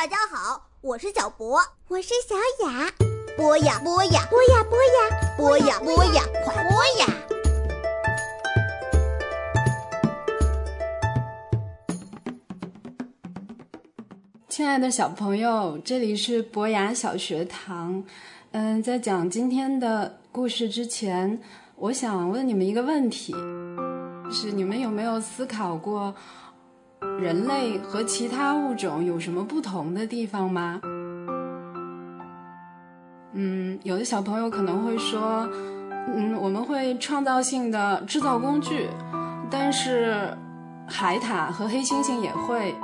大家好，我是小博，我是小雅。播呀播呀，播呀播呀，播呀播呀，快播呀！亲爱的小朋友，这里是博雅小学堂。嗯，在讲今天的故事之前，我想问你们一个问题：是你们有没有思考过，人类和其他物种有什么不同的地方吗？嗯，有的小朋友可能会说，嗯，我们会创造性的制造工具，但是海獭和黑猩猩也会。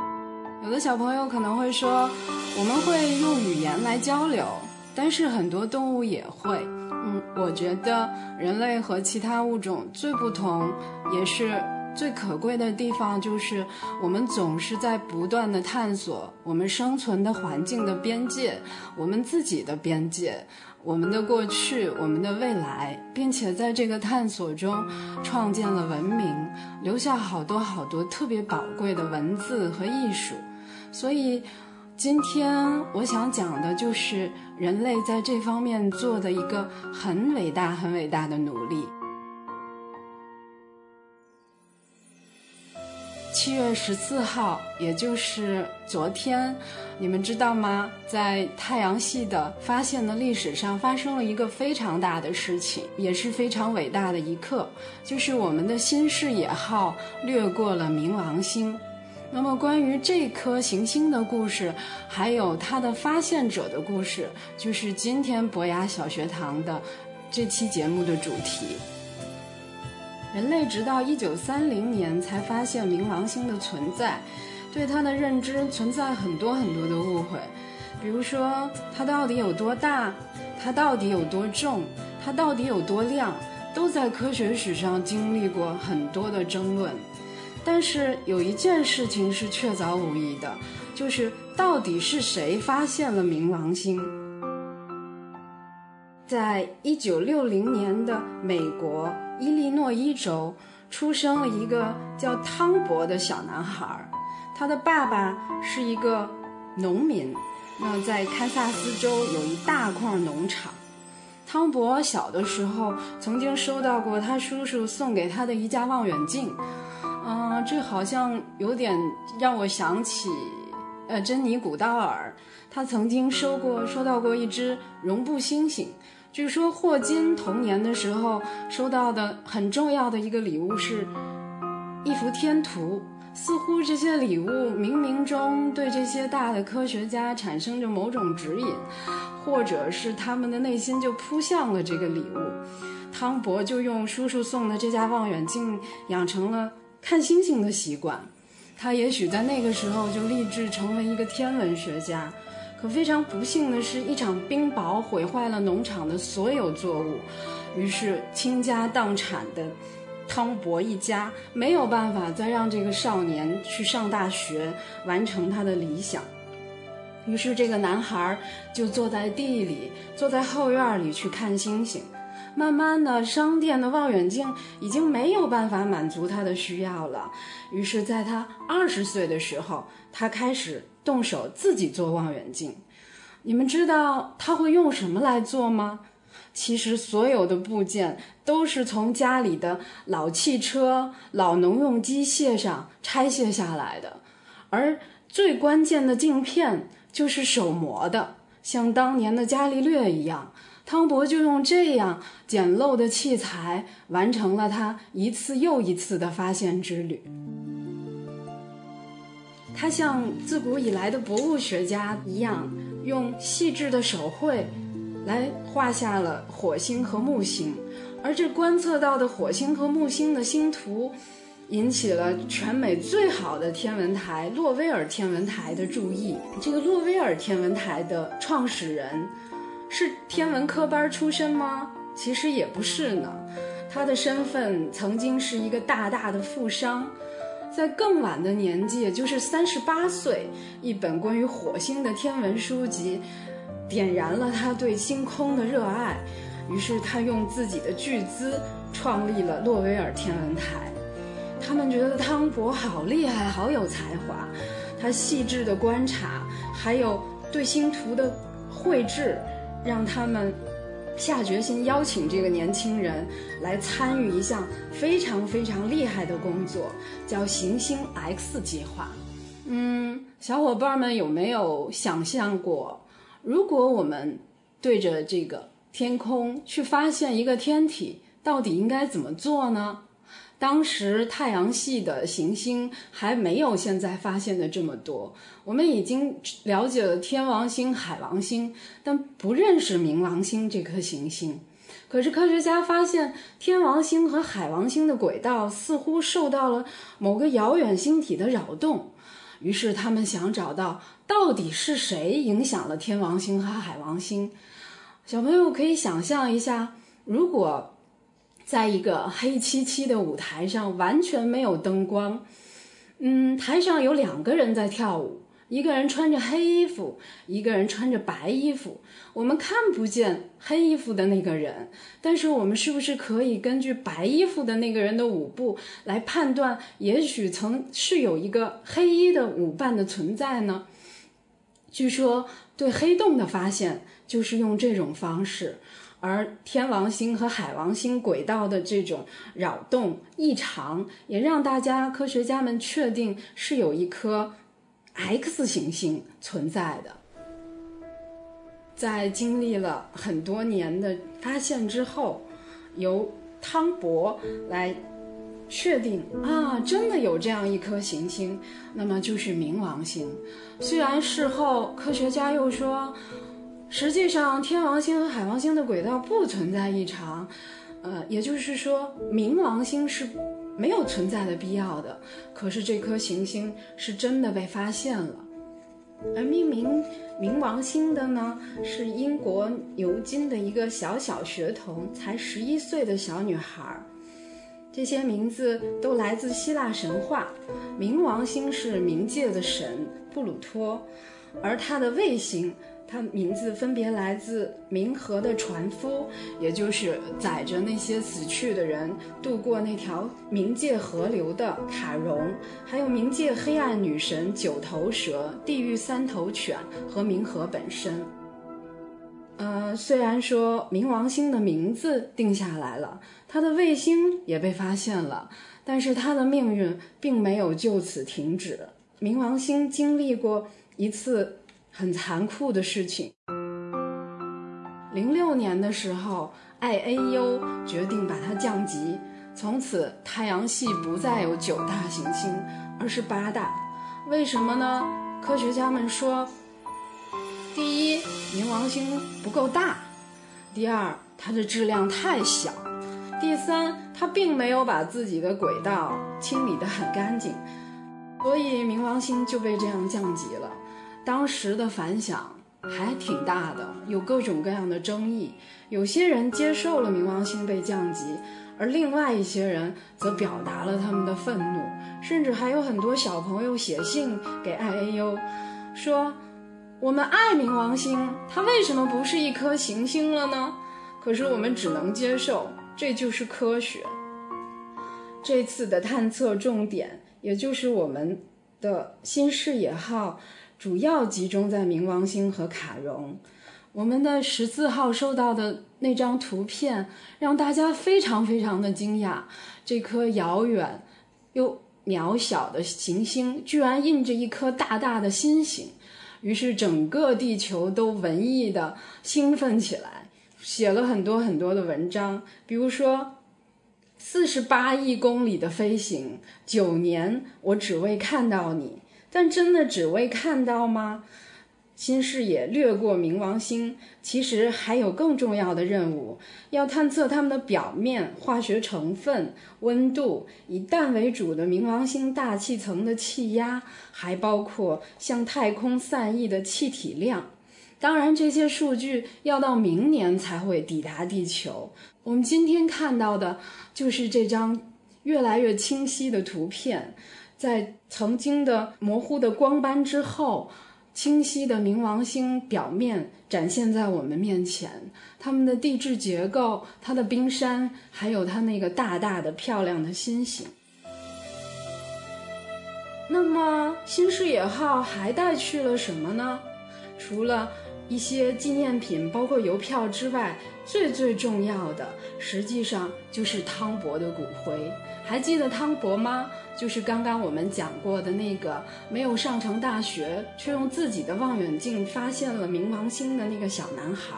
有的小朋友可能会说，我们会用语言来交流，但是很多动物也会。嗯，我觉得人类和其他物种最不同，也是最可贵的地方，就是我们总是在不断的探索我们生存的环境的边界，我们自己的边界，我们的过去，我们的未来，并且在这个探索中创建了文明，留下好多好多特别宝贵的文字和艺术。所以，今天我想讲的就是人类在这方面做的一个很伟大、很伟大的努力。七月十四号，也就是昨天，你们知道吗？在太阳系的发现的历史上，发生了一个非常大的事情，也是非常伟大的一刻，就是我们的新视野号掠过了冥王星。那么，关于这颗行星的故事，还有它的发现者的故事，就是今天博雅小学堂的这期节目的主题。人类直到一九三零年才发现冥王星的存在，对它的认知存在很多很多的误会，比如说它到底有多大，它到底有多重，它到底有多亮，都在科学史上经历过很多的争论。但是有一件事情是确凿无疑的，就是到底是谁发现了冥王星？在一九六零年的美国伊利诺伊州，出生了一个叫汤博的小男孩，他的爸爸是一个农民。那在堪萨斯州有一大块农场。汤博小的时候曾经收到过他叔叔送给他的一架望远镜。嗯，这好像有点让我想起，呃，珍妮古道尔，他曾经收过收到过一只绒布猩猩。据说霍金童年的时候收到的很重要的一个礼物是一幅天图，似乎这些礼物冥冥中对这些大的科学家产生着某种指引，或者是他们的内心就扑向了这个礼物。汤博就用叔叔送的这架望远镜养成了。看星星的习惯，他也许在那个时候就立志成为一个天文学家。可非常不幸的是，一场冰雹毁坏了农场的所有作物，于是倾家荡产的汤博一家没有办法再让这个少年去上大学，完成他的理想。于是这个男孩就坐在地里，坐在后院里去看星星。慢慢的，商店的望远镜已经没有办法满足他的需要了。于是，在他二十岁的时候，他开始动手自己做望远镜。你们知道他会用什么来做吗？其实，所有的部件都是从家里的老汽车、老农用机械上拆卸下来的，而最关键的镜片就是手磨的，像当年的伽利略一样。汤博就用这样简陋的器材完成了他一次又一次的发现之旅。他像自古以来的博物学家一样，用细致的手绘来画下了火星和木星，而这观测到的火星和木星的星图，引起了全美最好的天文台洛威尔天文台的注意。这个洛威尔天文台的创始人。是天文科班出身吗？其实也不是呢，他的身份曾经是一个大大的富商，在更晚的年纪，也就是三十八岁，一本关于火星的天文书籍，点燃了他对星空的热爱，于是他用自己的巨资创立了洛威尔天文台。他们觉得汤博好厉害，好有才华。他细致的观察，还有对星图的绘制，让他们下决心邀请这个年轻人来参与一项非常非常厉害的工作，叫行星 X 计划。嗯，小伙伴们有没有想象过，如果我们对着这个天空去发现一个天体，到底应该怎么做呢？当时太阳系的行星还没有现在发现的这么多，我们已经了解了天王星、海王星，但不认识冥王星这颗行星。可是科学家发现，天王星和海王星的轨道似乎受到了某个遥远星体的扰动，于是他们想找到到底是谁影响了天王星和海王星。小朋友可以想象一下，如果。在一个黑漆漆的舞台上，完全没有灯光。嗯，台上有两个人在跳舞，一个人穿着黑衣服，一个人穿着白衣服。我们看不见黑衣服的那个人，但是我们是不是可以根据白衣服的那个人的舞步来判断，也许曾是有一个黑衣的舞伴的存在呢？据说，对黑洞的发现就是用这种方式。而天王星和海王星轨道的这种扰动异常，也让大家科学家们确定是有一颗 X 行星存在的。在经历了很多年的发现之后，由汤博来确定啊，真的有这样一颗行星，那么就是冥王星。虽然事后科学家又说。实际上，天王星和海王星的轨道不存在异常，呃，也就是说，冥王星是没有存在的必要的。可是这颗行星是真的被发现了，而命名冥王星的呢，是英国牛津的一个小小学童，才十一岁的小女孩。这些名字都来自希腊神话，冥王星是冥界的神布鲁托，而它的卫星。它名字分别来自冥河的船夫，也就是载着那些死去的人渡过那条冥界河流的卡戎，还有冥界黑暗女神九头蛇、地狱三头犬和冥河本身。呃，虽然说冥王星的名字定下来了，它的卫星也被发现了，但是它的命运并没有就此停止。冥王星经历过一次。很残酷的事情。零六年的时候，IAU 决定把它降级，从此太阳系不再有九大行星，而是八大。为什么呢？科学家们说，第一，冥王星不够大；第二，它的质量太小；第三，它并没有把自己的轨道清理得很干净，所以冥王星就被这样降级了。当时的反响还挺大的，有各种各样的争议。有些人接受了冥王星被降级，而另外一些人则表达了他们的愤怒，甚至还有很多小朋友写信给 IAU，说：“我们爱冥王星，它为什么不是一颗行星了呢？”可是我们只能接受，这就是科学。这次的探测重点，也就是我们的新视野号。主要集中在冥王星和卡戎。我们的十四号收到的那张图片让大家非常非常的惊讶，这颗遥远又渺小的行星居然印着一颗大大的心形，于是整个地球都文艺的兴奋起来，写了很多很多的文章，比如说四十八亿公里的飞行，九年我只为看到你。但真的只为看到吗？新视野掠过冥王星，其实还有更重要的任务，要探测它们的表面化学成分、温度，以氮为主的冥王星大气层的气压，还包括向太空散逸的气体量。当然，这些数据要到明年才会抵达地球。我们今天看到的就是这张越来越清晰的图片。在曾经的模糊的光斑之后，清晰的冥王星表面展现在我们面前。它们的地质结构、它的冰山，还有它那个大大的漂亮的星星。那么新视野号还带去了什么呢？除了一些纪念品，包括邮票之外，最最重要的，实际上就是汤博的骨灰。还记得汤博吗？就是刚刚我们讲过的那个没有上成大学，却用自己的望远镜发现了冥王星的那个小男孩。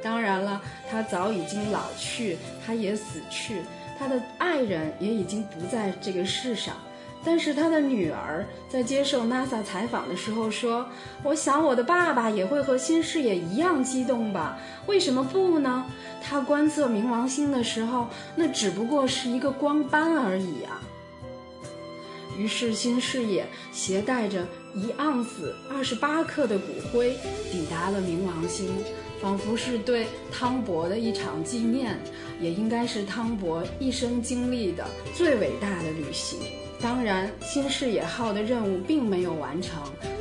当然了，他早已经老去，他也死去，他的爱人也已经不在这个世上。但是他的女儿在接受 NASA 采访的时候说：“我想我的爸爸也会和新视野一样激动吧？为什么不呢？他观测冥王星的时候，那只不过是一个光斑而已啊。”于是新视野携带着一盎司二十八克的骨灰抵达了冥王星，仿佛是对汤博的一场纪念，也应该是汤博一生经历的最伟大的旅行。当然，新视野号的任务并没有完成，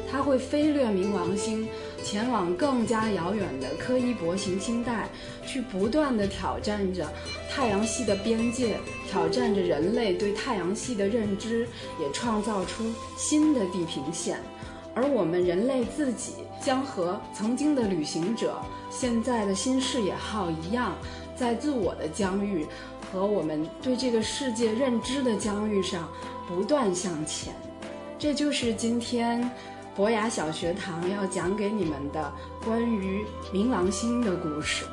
它会飞掠冥王星，前往更加遥远的柯伊伯行星带，去不断地挑战着太阳系的边界，挑战着人类对太阳系的认知，也创造出新的地平线。而我们人类自己将和曾经的旅行者、现在的新视野号一样，在自我的疆域和我们对这个世界认知的疆域上。不断向前，这就是今天博雅小学堂要讲给你们的关于冥王星的故事。